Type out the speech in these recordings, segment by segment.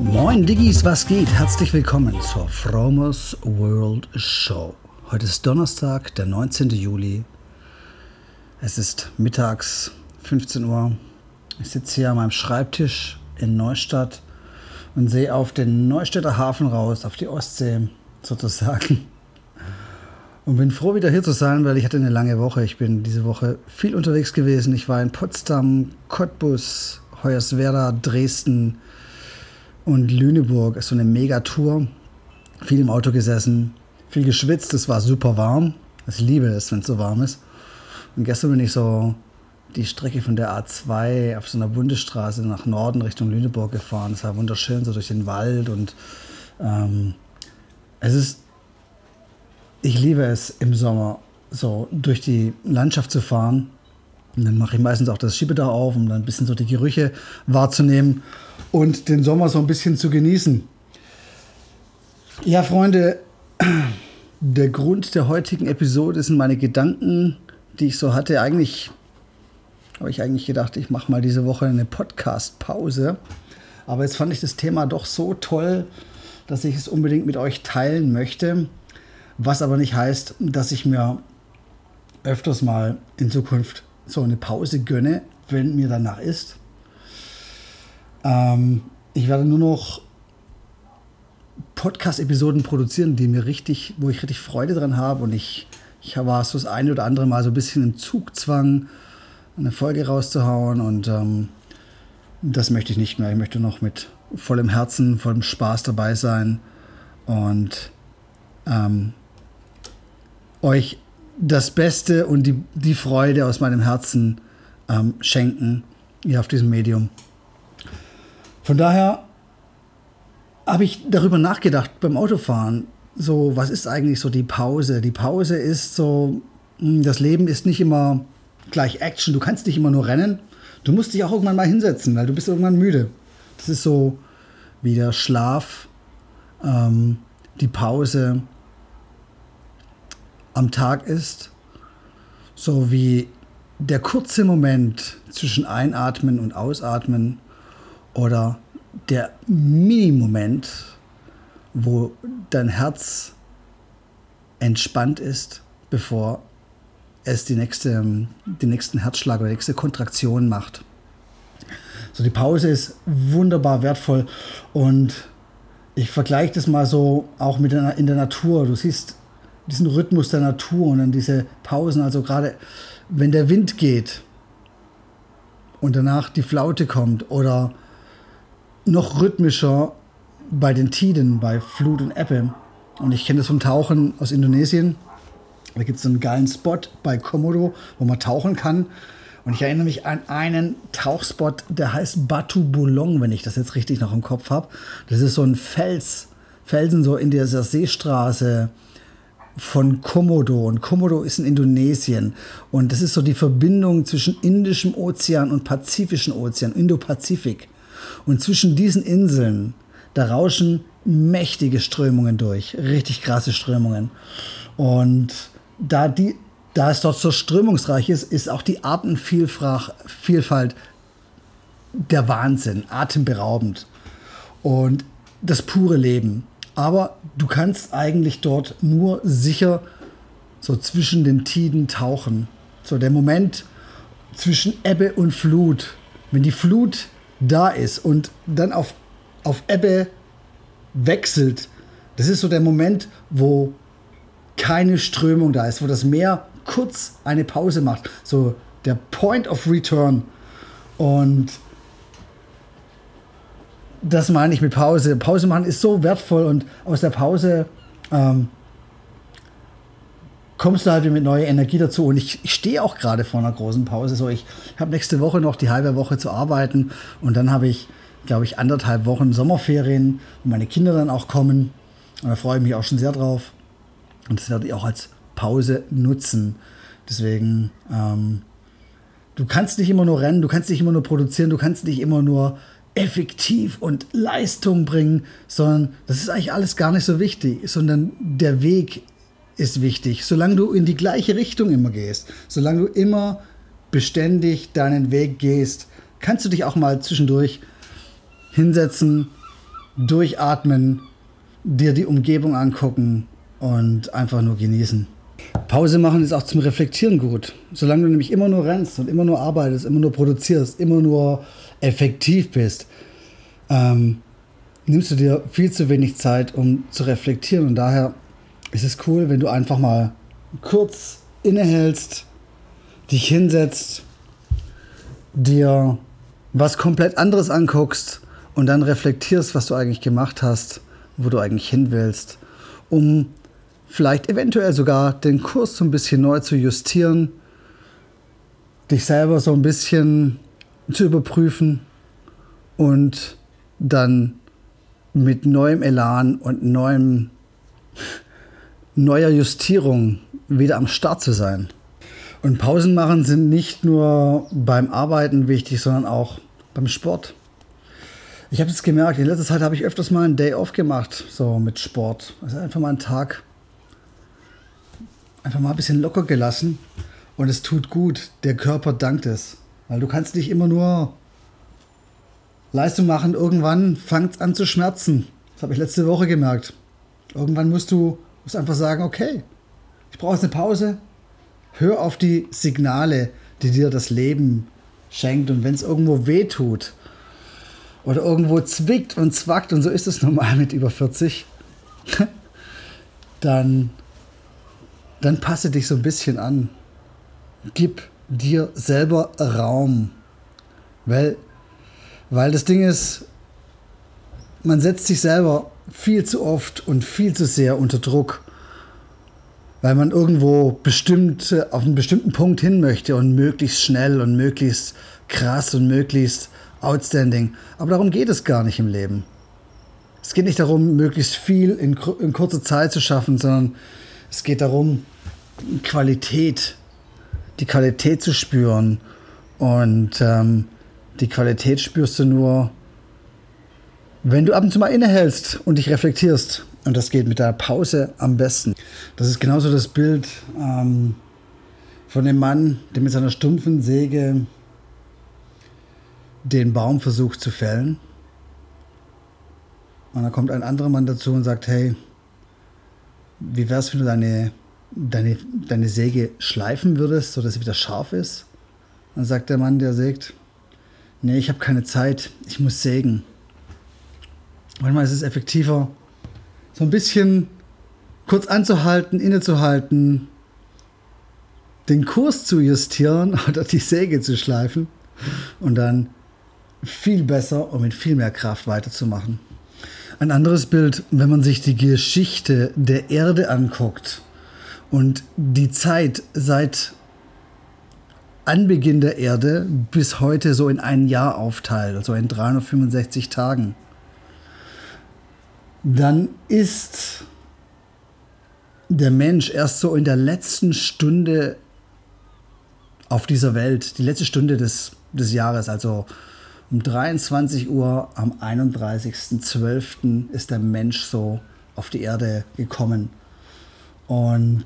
Moin Diggis, was geht? Herzlich willkommen zur Fromers World Show. Heute ist Donnerstag, der 19. Juli. Es ist mittags 15 Uhr. Ich sitze hier an meinem Schreibtisch in Neustadt und sehe auf den Neustädter Hafen raus, auf die Ostsee sozusagen. Und bin froh, wieder hier zu sein, weil ich hatte eine lange Woche. Ich bin diese Woche viel unterwegs gewesen. Ich war in Potsdam, Cottbus, Hoyerswerda, Dresden und Lüneburg. Ist so eine Megatour. Viel im Auto gesessen, viel geschwitzt. Es war super warm. Ich liebe es, wenn es so warm ist. Und gestern bin ich so die Strecke von der A2 auf so einer Bundesstraße nach Norden Richtung Lüneburg gefahren. Es war wunderschön, so durch den Wald und ähm, es ist ich liebe es im Sommer so durch die Landschaft zu fahren. Und dann mache ich meistens auch das Schiebedach auf, um dann ein bisschen so die Gerüche wahrzunehmen und den Sommer so ein bisschen zu genießen. Ja, Freunde, der Grund der heutigen Episode sind meine Gedanken, die ich so hatte. Eigentlich habe ich eigentlich gedacht, ich mache mal diese Woche eine Podcast-Pause. Aber jetzt fand ich das Thema doch so toll, dass ich es unbedingt mit euch teilen möchte. Was aber nicht heißt, dass ich mir öfters mal in Zukunft so eine Pause gönne, wenn mir danach ist. Ähm, ich werde nur noch Podcast-Episoden produzieren, die mir richtig, wo ich richtig Freude dran habe. Und ich, ich war so das eine oder andere Mal so ein bisschen im Zugzwang, eine Folge rauszuhauen. Und ähm, das möchte ich nicht mehr. Ich möchte noch mit vollem Herzen, vollem Spaß dabei sein. Und ähm, euch das Beste und die, die Freude aus meinem Herzen ähm, schenken, hier auf diesem Medium. Von daher habe ich darüber nachgedacht beim Autofahren. So, was ist eigentlich so die Pause? Die Pause ist so, hm, das Leben ist nicht immer gleich Action. Du kannst nicht immer nur rennen. Du musst dich auch irgendwann mal hinsetzen, weil du bist irgendwann müde. Das ist so wie der Schlaf, ähm, die Pause, am Tag ist, so wie der kurze Moment zwischen Einatmen und Ausatmen oder der Minimoment, wo dein Herz entspannt ist, bevor es die nächste, den nächsten Herzschlag oder die nächste Kontraktion macht. So, die Pause ist wunderbar wertvoll und ich vergleiche das mal so auch mit in der Natur. Du siehst diesen Rhythmus der Natur und dann diese Pausen. Also gerade wenn der Wind geht und danach die Flaute kommt oder noch rhythmischer bei den Tiden, bei Flut und Ebbe. Und ich kenne das vom Tauchen aus Indonesien. Da gibt es so einen geilen Spot bei Komodo, wo man tauchen kann. Und ich erinnere mich an einen Tauchspot, der heißt Batu Bulong, wenn ich das jetzt richtig noch im Kopf habe. Das ist so ein Fels, Felsen so in dieser Seestraße von Komodo. Und Komodo ist in Indonesien. Und das ist so die Verbindung zwischen Indischem Ozean und Pazifischen Ozean, Indopazifik. Und zwischen diesen Inseln, da rauschen mächtige Strömungen durch, richtig krasse Strömungen. Und da, die, da es dort so strömungsreich ist, ist auch die Artenvielfalt der Wahnsinn, atemberaubend. Und das pure Leben. Aber du kannst eigentlich dort nur sicher so zwischen den Tiden tauchen. So der Moment zwischen Ebbe und Flut. Wenn die Flut da ist und dann auf, auf Ebbe wechselt, das ist so der Moment, wo keine Strömung da ist, wo das Meer kurz eine Pause macht. So der Point of Return. Und das meine ich mit Pause. Pause machen ist so wertvoll und aus der Pause ähm, kommst du halt mit neuer Energie dazu. Und ich, ich stehe auch gerade vor einer großen Pause. So, ich habe nächste Woche noch die halbe Woche zu arbeiten und dann habe ich, glaube ich, anderthalb Wochen Sommerferien, wo meine Kinder dann auch kommen. Und da freue ich mich auch schon sehr drauf. Und das werde ich auch als Pause nutzen. Deswegen, ähm, du kannst nicht immer nur rennen, du kannst nicht immer nur produzieren, du kannst nicht immer nur effektiv und Leistung bringen, sondern das ist eigentlich alles gar nicht so wichtig, sondern der Weg ist wichtig. Solange du in die gleiche Richtung immer gehst, solange du immer beständig deinen Weg gehst, kannst du dich auch mal zwischendurch hinsetzen, durchatmen, dir die Umgebung angucken und einfach nur genießen. Pause machen ist auch zum Reflektieren gut. Solange du nämlich immer nur rennst und immer nur arbeitest, immer nur produzierst, immer nur effektiv bist, ähm, nimmst du dir viel zu wenig Zeit, um zu reflektieren. Und daher ist es cool, wenn du einfach mal kurz innehältst, dich hinsetzt, dir was komplett anderes anguckst und dann reflektierst, was du eigentlich gemacht hast, wo du eigentlich hin willst, um vielleicht eventuell sogar den Kurs so ein bisschen neu zu justieren, dich selber so ein bisschen zu überprüfen und dann mit neuem Elan und neuem, neuer Justierung wieder am Start zu sein. Und Pausen machen sind nicht nur beim Arbeiten wichtig, sondern auch beim Sport. Ich habe es gemerkt, in letzter Zeit habe ich öfters mal einen Day off gemacht, so mit Sport. Also einfach mal einen Tag, einfach mal ein bisschen locker gelassen und es tut gut. Der Körper dankt es. Weil du kannst nicht immer nur Leistung machen, irgendwann fängt es an zu schmerzen. Das habe ich letzte Woche gemerkt. Irgendwann musst du musst einfach sagen, okay, ich brauche jetzt eine Pause. Hör auf die Signale, die dir das Leben schenkt. Und wenn es irgendwo weh tut oder irgendwo zwickt und zwackt, und so ist es normal mit über 40, dann, dann passe dich so ein bisschen an. Gib dir selber Raum. Weil, weil das Ding ist, man setzt sich selber viel zu oft und viel zu sehr unter Druck, weil man irgendwo bestimmt auf einen bestimmten Punkt hin möchte und möglichst schnell und möglichst krass und möglichst outstanding. Aber darum geht es gar nicht im Leben. Es geht nicht darum, möglichst viel in, in kurzer Zeit zu schaffen, sondern es geht darum, Qualität die Qualität zu spüren. Und ähm, die Qualität spürst du nur, wenn du ab und zu mal innehältst und dich reflektierst. Und das geht mit der Pause am besten. Das ist genauso das Bild ähm, von dem Mann, der mit seiner stumpfen Säge den Baum versucht zu fällen. Und dann kommt ein anderer Mann dazu und sagt, hey, wie wär's, wenn du deine deine, deine Säge schleifen würdest, sodass sie wieder scharf ist? Dann sagt der Mann, der sägt, nee, ich habe keine Zeit, ich muss sägen. Manchmal ist es effektiver, so ein bisschen kurz anzuhalten, innezuhalten, den Kurs zu justieren oder die Säge zu schleifen und dann viel besser und mit viel mehr Kraft weiterzumachen. Ein anderes Bild, wenn man sich die Geschichte der Erde anguckt, und die Zeit seit Anbeginn der Erde bis heute so in ein Jahr aufteilt, also in 365 Tagen, dann ist der Mensch erst so in der letzten Stunde auf dieser Welt, die letzte Stunde des, des Jahres, also um 23 Uhr am 31.12. ist der Mensch so auf die Erde gekommen. Und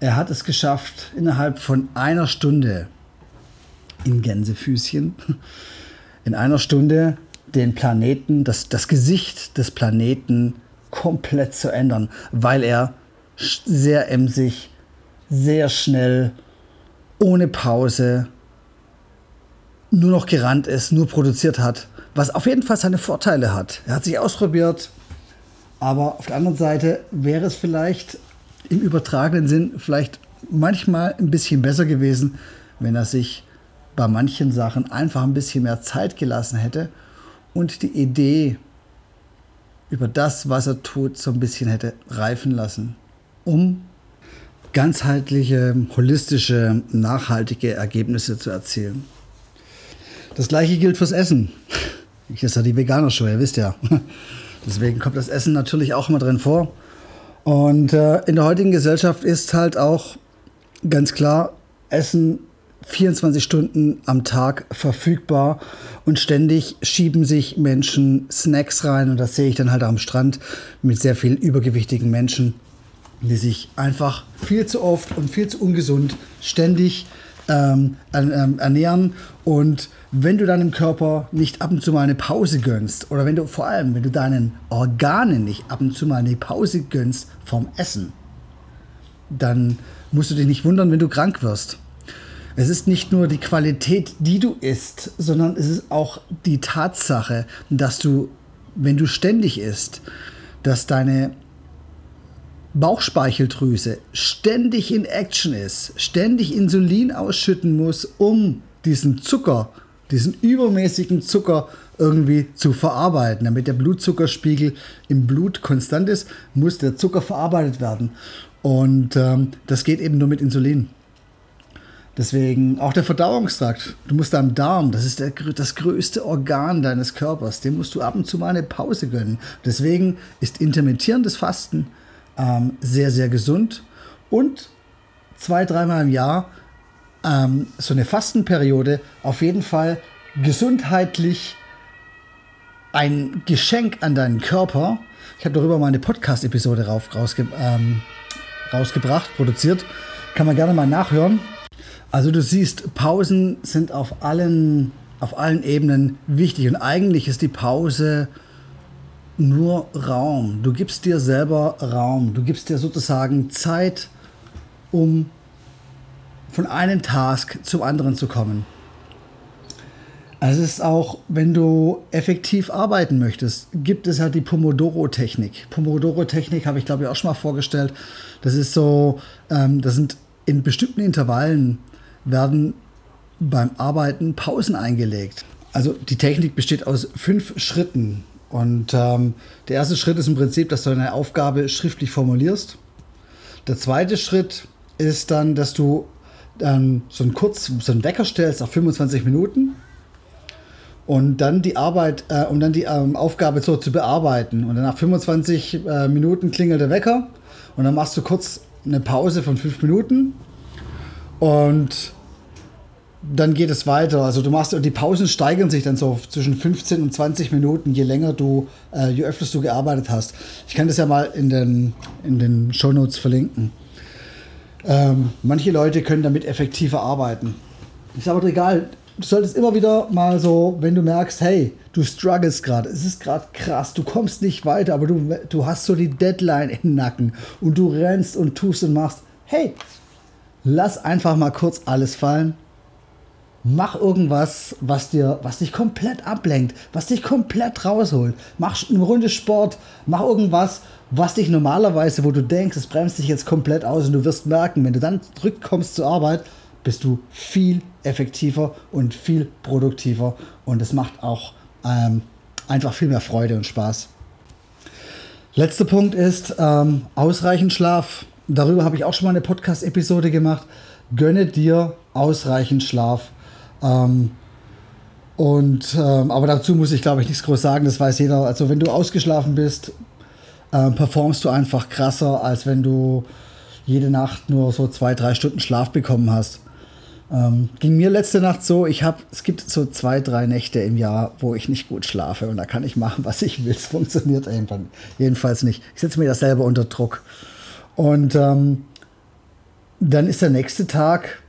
er hat es geschafft, innerhalb von einer Stunde in Gänsefüßchen, in einer Stunde den Planeten, das, das Gesicht des Planeten komplett zu ändern, weil er sehr emsig, sehr schnell, ohne Pause, nur noch gerannt ist, nur produziert hat, was auf jeden Fall seine Vorteile hat. Er hat sich ausprobiert, aber auf der anderen Seite wäre es vielleicht im übertragenen Sinn vielleicht manchmal ein bisschen besser gewesen, wenn er sich bei manchen Sachen einfach ein bisschen mehr Zeit gelassen hätte und die Idee über das, was er tut, so ein bisschen hätte reifen lassen, um ganzheitliche, holistische, nachhaltige Ergebnisse zu erzielen. Das gleiche gilt fürs Essen. Ich esse ja die Veganer-Show, ihr wisst ja. Deswegen kommt das Essen natürlich auch immer drin vor. Und äh, in der heutigen Gesellschaft ist halt auch ganz klar, Essen 24 Stunden am Tag verfügbar und ständig schieben sich Menschen Snacks rein und das sehe ich dann halt am Strand mit sehr viel übergewichtigen Menschen, die sich einfach viel zu oft und viel zu ungesund ständig ähm, ähm, ernähren und wenn du deinem Körper nicht ab und zu mal eine Pause gönnst oder wenn du vor allem, wenn du deinen Organen nicht ab und zu mal eine Pause gönnst vom Essen, dann musst du dich nicht wundern, wenn du krank wirst. Es ist nicht nur die Qualität, die du isst, sondern es ist auch die Tatsache, dass du, wenn du ständig isst, dass deine Bauchspeicheldrüse ständig in Action ist, ständig Insulin ausschütten muss, um diesen Zucker, diesen übermäßigen Zucker irgendwie zu verarbeiten. Damit der Blutzuckerspiegel im Blut konstant ist, muss der Zucker verarbeitet werden. Und ähm, das geht eben nur mit Insulin. Deswegen auch der Verdauungstrakt. Du musst deinem Darm, das ist der, das größte Organ deines Körpers, dem musst du ab und zu mal eine Pause gönnen. Deswegen ist intermittierendes Fasten ähm, sehr, sehr gesund. Und zwei, dreimal im Jahr ähm, so eine Fastenperiode auf jeden Fall gesundheitlich ein Geschenk an deinen Körper. Ich habe darüber mal eine Podcast-Episode rausge ähm, rausgebracht, produziert. Kann man gerne mal nachhören. Also du siehst, Pausen sind auf allen, auf allen Ebenen wichtig und eigentlich ist die Pause nur Raum. Du gibst dir selber Raum. Du gibst dir sozusagen Zeit, um von einem Task zum anderen zu kommen. Also es ist auch, wenn du effektiv arbeiten möchtest, gibt es halt die Pomodoro-Technik. Pomodoro-Technik habe ich glaube ich auch schon mal vorgestellt. Das ist so, ähm, das sind in bestimmten Intervallen werden beim Arbeiten Pausen eingelegt. Also die Technik besteht aus fünf Schritten. Und ähm, der erste Schritt ist im Prinzip, dass du eine Aufgabe schriftlich formulierst. Der zweite Schritt ist dann, dass du ähm, so einen kurz so einen Wecker stellst auf 25 Minuten und dann die Arbeit, äh, um dann die ähm, Aufgabe so zu bearbeiten. Und dann nach 25 äh, Minuten klingelt der Wecker und dann machst du kurz eine Pause von 5 Minuten und dann geht es weiter. Also du machst und die Pausen steigern sich dann so zwischen 15 und 20 Minuten, je länger du, äh, je öfter du gearbeitet hast. Ich kann das ja mal in den, in den Shownotes verlinken. Ähm, manche Leute können damit effektiver arbeiten. Ist aber egal. Du solltest immer wieder mal so, wenn du merkst, hey, du struggles gerade, es ist gerade krass, du kommst nicht weiter, aber du, du hast so die Deadline im Nacken und du rennst und tust und machst, hey, lass einfach mal kurz alles fallen Mach irgendwas, was, dir, was dich komplett ablenkt, was dich komplett rausholt. Mach eine Runde Sport, mach irgendwas, was dich normalerweise, wo du denkst, es bremst dich jetzt komplett aus und du wirst merken, wenn du dann zurückkommst zur Arbeit, bist du viel effektiver und viel produktiver und es macht auch ähm, einfach viel mehr Freude und Spaß. Letzter Punkt ist ähm, ausreichend Schlaf. Darüber habe ich auch schon mal eine Podcast-Episode gemacht. Gönne dir ausreichend Schlaf. Ähm, und, ähm, aber dazu muss ich, glaube ich, nichts groß sagen, das weiß jeder. Also, wenn du ausgeschlafen bist, äh, performst du einfach krasser, als wenn du jede Nacht nur so zwei, drei Stunden Schlaf bekommen hast. Ähm, ging mir letzte Nacht so, ich habe, es gibt so zwei, drei Nächte im Jahr, wo ich nicht gut schlafe und da kann ich machen, was ich will. Es funktioniert irgendwann. Jedenfalls nicht. Ich setze mir das selber unter Druck. Und ähm, dann ist der nächste Tag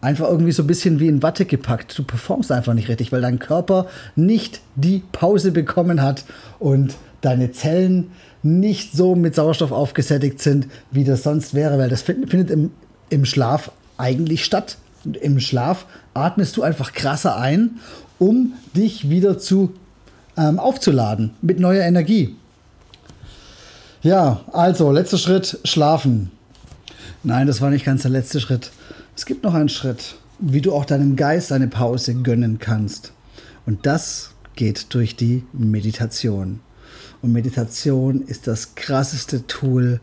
einfach irgendwie so ein bisschen wie in Watte gepackt. Du performst einfach nicht richtig, weil dein Körper nicht die Pause bekommen hat und deine Zellen nicht so mit Sauerstoff aufgesättigt sind, wie das sonst wäre, weil das findet im, im Schlaf eigentlich statt. Und Im Schlaf atmest du einfach krasser ein, um dich wieder zu ähm, aufzuladen mit neuer Energie. Ja, also letzter Schritt, schlafen. Nein, das war nicht ganz der letzte Schritt. Es gibt noch einen Schritt, wie du auch deinem Geist eine Pause gönnen kannst. Und das geht durch die Meditation. Und Meditation ist das krasseste Tool,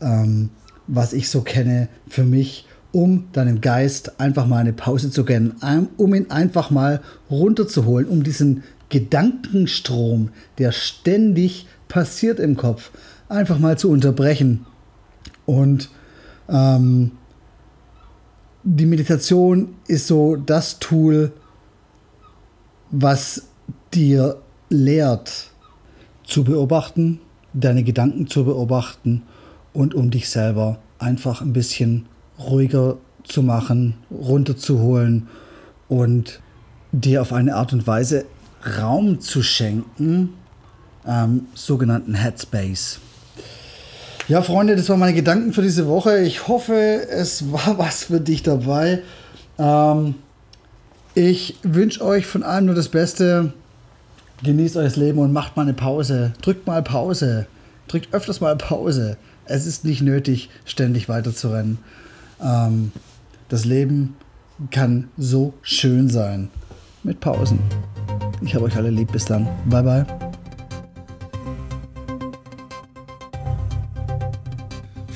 ähm, was ich so kenne für mich, um deinem Geist einfach mal eine Pause zu gönnen, um ihn einfach mal runterzuholen, um diesen Gedankenstrom, der ständig passiert im Kopf, einfach mal zu unterbrechen und ähm, die Meditation ist so das Tool, was dir lehrt, zu beobachten, deine Gedanken zu beobachten und um dich selber einfach ein bisschen ruhiger zu machen, runterzuholen und dir auf eine Art und Weise Raum zu schenken, ähm, sogenannten Headspace. Ja, Freunde, das waren meine Gedanken für diese Woche. Ich hoffe, es war was für dich dabei. Ähm, ich wünsche euch von allem nur das Beste. Genießt euer Leben und macht mal eine Pause. Drückt mal Pause. Drückt öfters mal Pause. Es ist nicht nötig, ständig weiterzurennen. Ähm, das Leben kann so schön sein. Mit Pausen. Ich habe euch alle lieb. Bis dann. Bye, bye.